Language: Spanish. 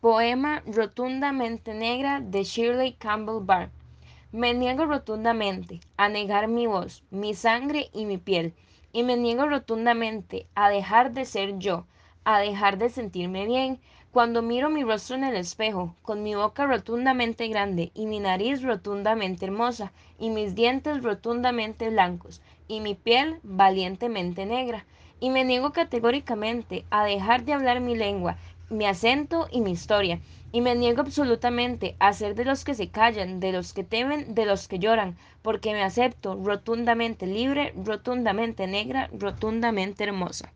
Poema Rotundamente Negra de Shirley Campbell Barr. Me niego rotundamente a negar mi voz, mi sangre y mi piel, y me niego rotundamente a dejar de ser yo, a dejar de sentirme bien cuando miro mi rostro en el espejo, con mi boca rotundamente grande y mi nariz rotundamente hermosa, y mis dientes rotundamente blancos, y mi piel valientemente negra, y me niego categóricamente a dejar de hablar mi lengua mi acento y mi historia, y me niego absolutamente a ser de los que se callan, de los que temen, de los que lloran, porque me acepto rotundamente libre, rotundamente negra, rotundamente hermosa.